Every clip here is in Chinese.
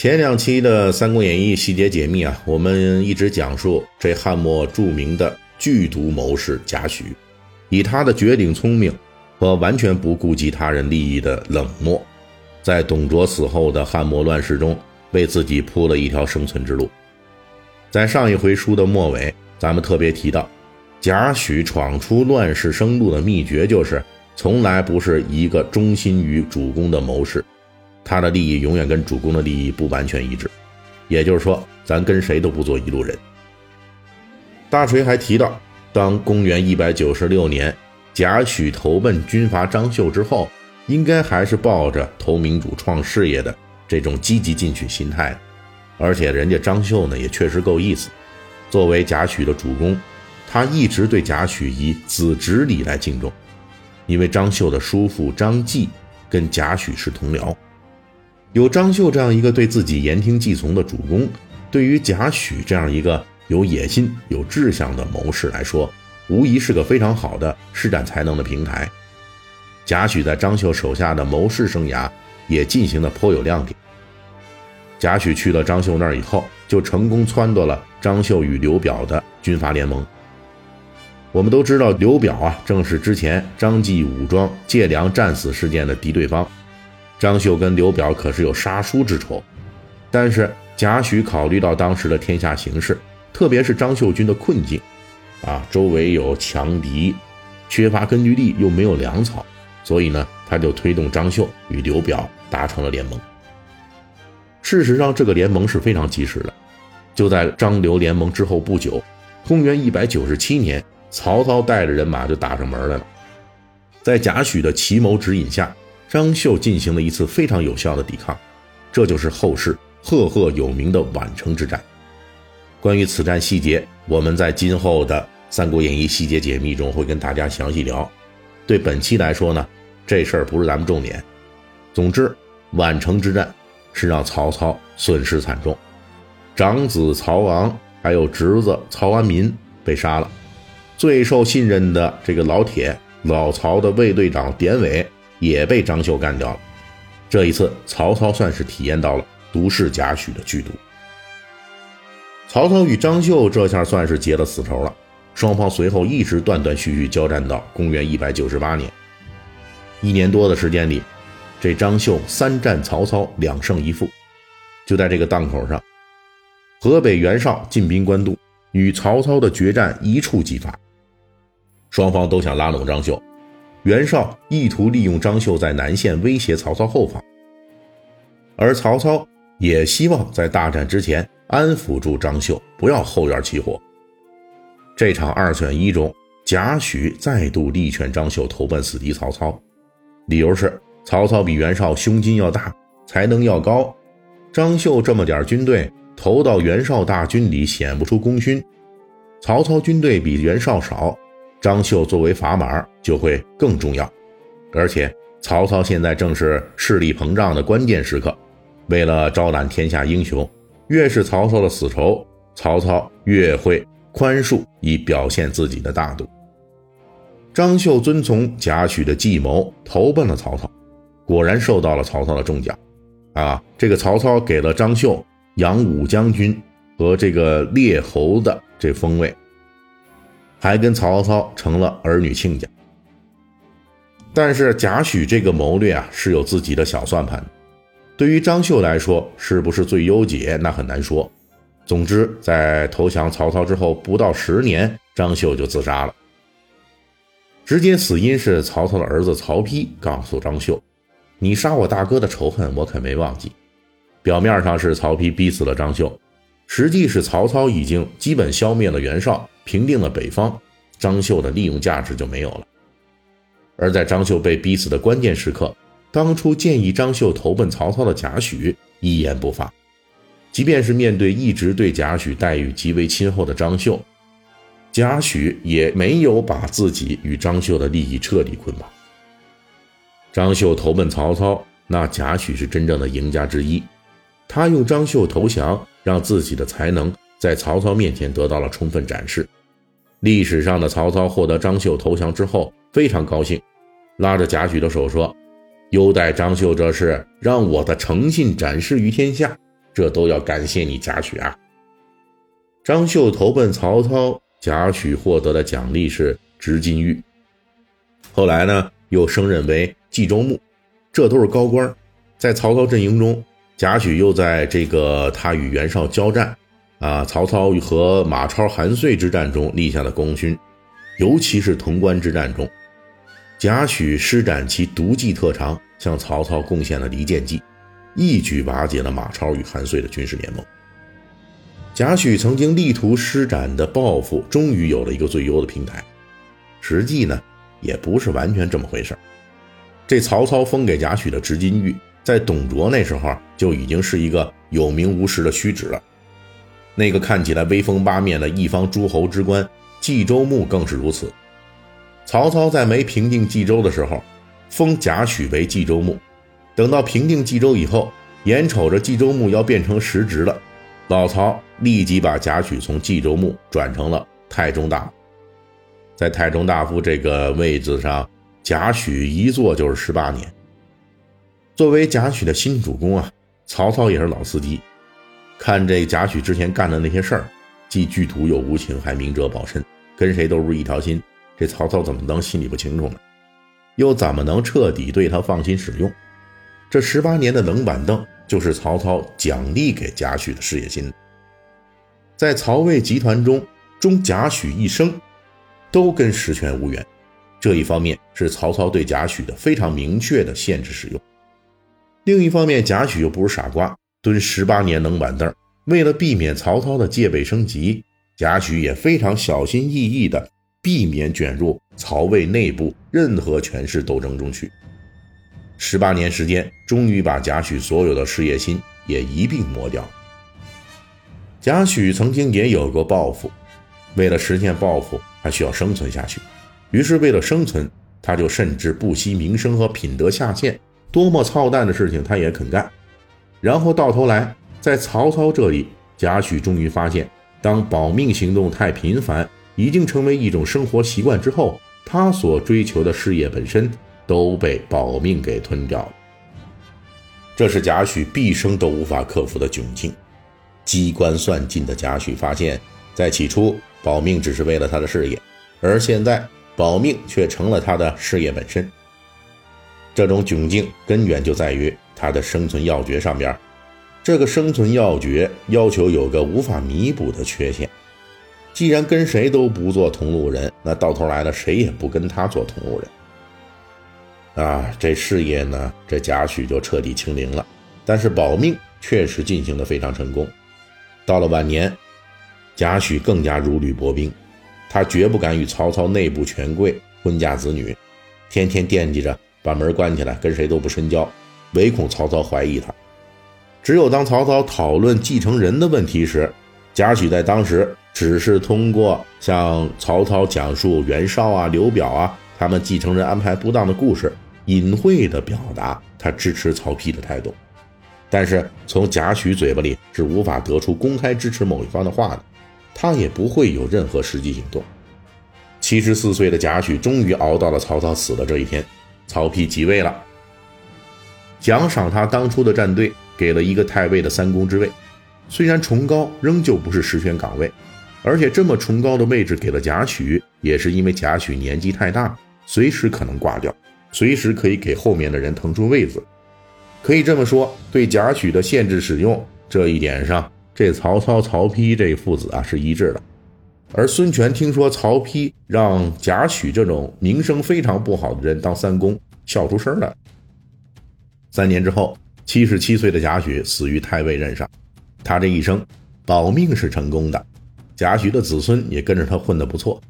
前两期的《三国演义》细节解密啊，我们一直讲述这汉末著名的剧毒谋士贾诩，以他的绝顶聪明和完全不顾及他人利益的冷漠。在董卓死后的汉末乱世中，为自己铺了一条生存之路。在上一回书的末尾，咱们特别提到，贾诩闯出乱世生路的秘诀就是，从来不是一个忠心于主公的谋士，他的利益永远跟主公的利益不完全一致。也就是说，咱跟谁都不做一路人。大锤还提到，当公元一百九十六年，贾诩投奔军阀张绣之后。应该还是抱着投民主创事业的这种积极进取心态，而且人家张绣呢也确实够意思。作为贾诩的主公，他一直对贾诩以子侄礼来敬重，因为张绣的叔父张继跟贾诩是同僚。有张绣这样一个对自己言听计从的主公，对于贾诩这样一个有野心、有志向的谋士来说，无疑是个非常好的施展才能的平台。贾诩在张绣手下的谋士生涯也进行的颇有亮点。贾诩去了张绣那儿以后，就成功撺掇了张绣与刘表的军阀联盟。我们都知道，刘表啊，正是之前张继武装借粮战死事件的敌对方。张绣跟刘表可是有杀叔之仇。但是贾诩考虑到当时的天下形势，特别是张绣军的困境，啊，周围有强敌，缺乏根据地，又没有粮草。所以呢，他就推动张绣与刘表达成了联盟。事实上，这个联盟是非常及时的。就在张刘联盟之后不久，公元一百九十七年，曹操带着人马就打上门来了。在贾诩的奇谋指引下，张绣进行了一次非常有效的抵抗，这就是后世赫赫有名的宛城之战。关于此战细节，我们在今后的《三国演义》细节解密中会跟大家详细聊。对本期来说呢，这事儿不是咱们重点。总之，宛城之战是让曹操损失惨重，长子曹昂还有侄子曹安民被杀了，最受信任的这个老铁老曹的卫队长典韦也被张绣干掉了。这一次，曹操算是体验到了毒士贾诩的剧毒。曹操与张绣这下算是结了死仇了。双方随后一直断断续续交战到公元一百九十八年，一年多的时间里，这张绣三战曹操两胜一负。就在这个档口上，河北袁绍进兵官渡，与曹操的决战一触即发。双方都想拉拢张绣，袁绍意图利用张绣在南线威胁曹操后方，而曹操也希望在大战之前安抚住张绣，不要后院起火。这场二选一中，贾诩再度力劝张绣投奔死敌曹操，理由是曹操比袁绍胸襟要大，才能要高。张绣这么点军队投到袁绍大军里显不出功勋。曹操军队比袁绍少，张绣作为砝码就会更重要。而且曹操现在正是势力膨胀的关键时刻，为了招揽天下英雄，越是曹操的死仇，曹操越会。宽恕以表现自己的大度。张绣遵从贾诩的计谋，投奔了曹操，果然受到了曹操的重奖。啊，这个曹操给了张绣扬武将军和这个列侯的这封位，还跟曹操成了儿女亲家。但是贾诩这个谋略啊，是有自己的小算盘。对于张绣来说，是不是最优解，那很难说。总之，在投降曹操之后不到十年，张绣就自杀了。直接死因是曹操的儿子曹丕告诉张绣：“你杀我大哥的仇恨，我可没忘记。”表面上是曹丕逼死了张绣，实际是曹操已经基本消灭了袁绍，平定了北方，张绣的利用价值就没有了。而在张绣被逼死的关键时刻，当初建议张绣投奔曹操的贾诩一言不发。即便是面对一直对贾诩待遇极为亲厚的张绣，贾诩也没有把自己与张绣的利益彻底捆绑。张绣投奔曹操，那贾诩是真正的赢家之一。他用张绣投降，让自己的才能在曹操面前得到了充分展示。历史上的曹操获得张绣投降之后，非常高兴，拉着贾诩的手说：“优待张绣这事，让我的诚信展示于天下。”这都要感谢你，贾诩啊！张绣投奔曹操，贾诩获得的奖励是执金玉。后来呢，又升任为冀州牧，这都是高官。在曹操阵营中，贾诩又在这个他与袁绍交战，啊，曹操和马超、韩遂之战中立下的功勋，尤其是潼关之战中，贾诩施展其毒计特长，向曹操贡献了离间计。一举瓦解了马超与韩遂的军事联盟。贾诩曾经力图施展的抱负，终于有了一个最优的平台。实际呢，也不是完全这么回事这曹操封给贾诩的执金玉，在董卓那时候就已经是一个有名无实的虚职了。那个看起来威风八面的一方诸侯之官，冀州牧更是如此。曹操在没平定冀州的时候，封贾诩为冀州牧。等到平定冀州以后，眼瞅着冀州牧要变成实职了，老曹立即把贾诩从冀州牧转成了太中大夫。在太中大夫这个位子上，贾诩一坐就是十八年。作为贾诩的新主公啊，曹操也是老司机，看这贾诩之前干的那些事儿，既剧毒又无情，还明哲保身，跟谁都是一条心。这曹操怎么能心里不清楚呢？又怎么能彻底对他放心使用？这十八年的冷板凳，就是曹操奖励给贾诩的事业心。在曹魏集团中，中贾诩一生，都跟实权无缘。这一方面是曹操对贾诩的非常明确的限制使用；另一方面，贾诩又不是傻瓜，蹲十八年冷板凳，为了避免曹操的戒备升级，贾诩也非常小心翼翼地避免卷入曹魏内部任何权势斗争中去。十八年时间，终于把贾诩所有的事业心也一并磨掉。贾诩曾经也有过抱负，为了实现抱负，还需要生存下去。于是，为了生存，他就甚至不惜名声和品德下线，多么操蛋的事情他也肯干。然后到头来，在曹操这里，贾诩终于发现，当保命行动太频繁，已经成为一种生活习惯之后，他所追求的事业本身。都被保命给吞掉了，这是贾诩毕生都无法克服的窘境。机关算尽的贾诩发现，在起初保命只是为了他的事业，而现在保命却成了他的事业本身。这种窘境根源就在于他的生存要诀上边，这个生存要诀要求有个无法弥补的缺陷。既然跟谁都不做同路人，那到头来了，谁也不跟他做同路人。啊，这事业呢，这贾诩就彻底清零了。但是保命确实进行的非常成功。到了晚年，贾诩更加如履薄冰，他绝不敢与曹操内部权贵婚嫁子女，天天惦记着把门关起来，跟谁都不深交，唯恐曹操怀疑他。只有当曹操讨论继承人的问题时，贾诩在当时只是通过向曹操讲述袁绍啊、刘表啊。他们继承人安排不当的故事，隐晦地表达他支持曹丕的态度，但是从贾诩嘴巴里是无法得出公开支持某一方的话的，他也不会有任何实际行动。七十四岁的贾诩终于熬到了曹操死的这一天，曹丕即位了，奖赏他当初的战队，给了一个太尉的三公之位，虽然崇高，仍旧不是实权岗位，而且这么崇高的位置给了贾诩，也是因为贾诩年纪太大。随时可能挂掉，随时可以给后面的人腾出位子。可以这么说，对贾诩的限制使用这一点上，这曹操、曹丕这父子啊是一致的。而孙权听说曹丕让贾诩这种名声非常不好的人当三公，笑出声来。三年之后，七十七岁的贾诩死于太尉任上。他这一生保命是成功的，贾诩的子孙也跟着他混得不错。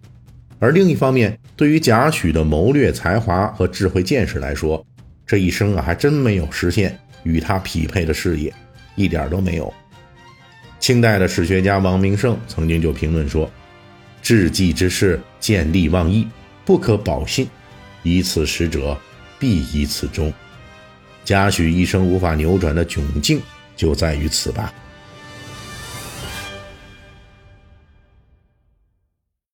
而另一方面，对于贾诩的谋略才华和智慧见识来说，这一生啊，还真没有实现与他匹配的事业，一点都没有。清代的史学家王明胜曾经就评论说：“治计之事，见利忘义，不可保信。以此实者，必以此终。”贾诩一生无法扭转的窘境，就在于此吧。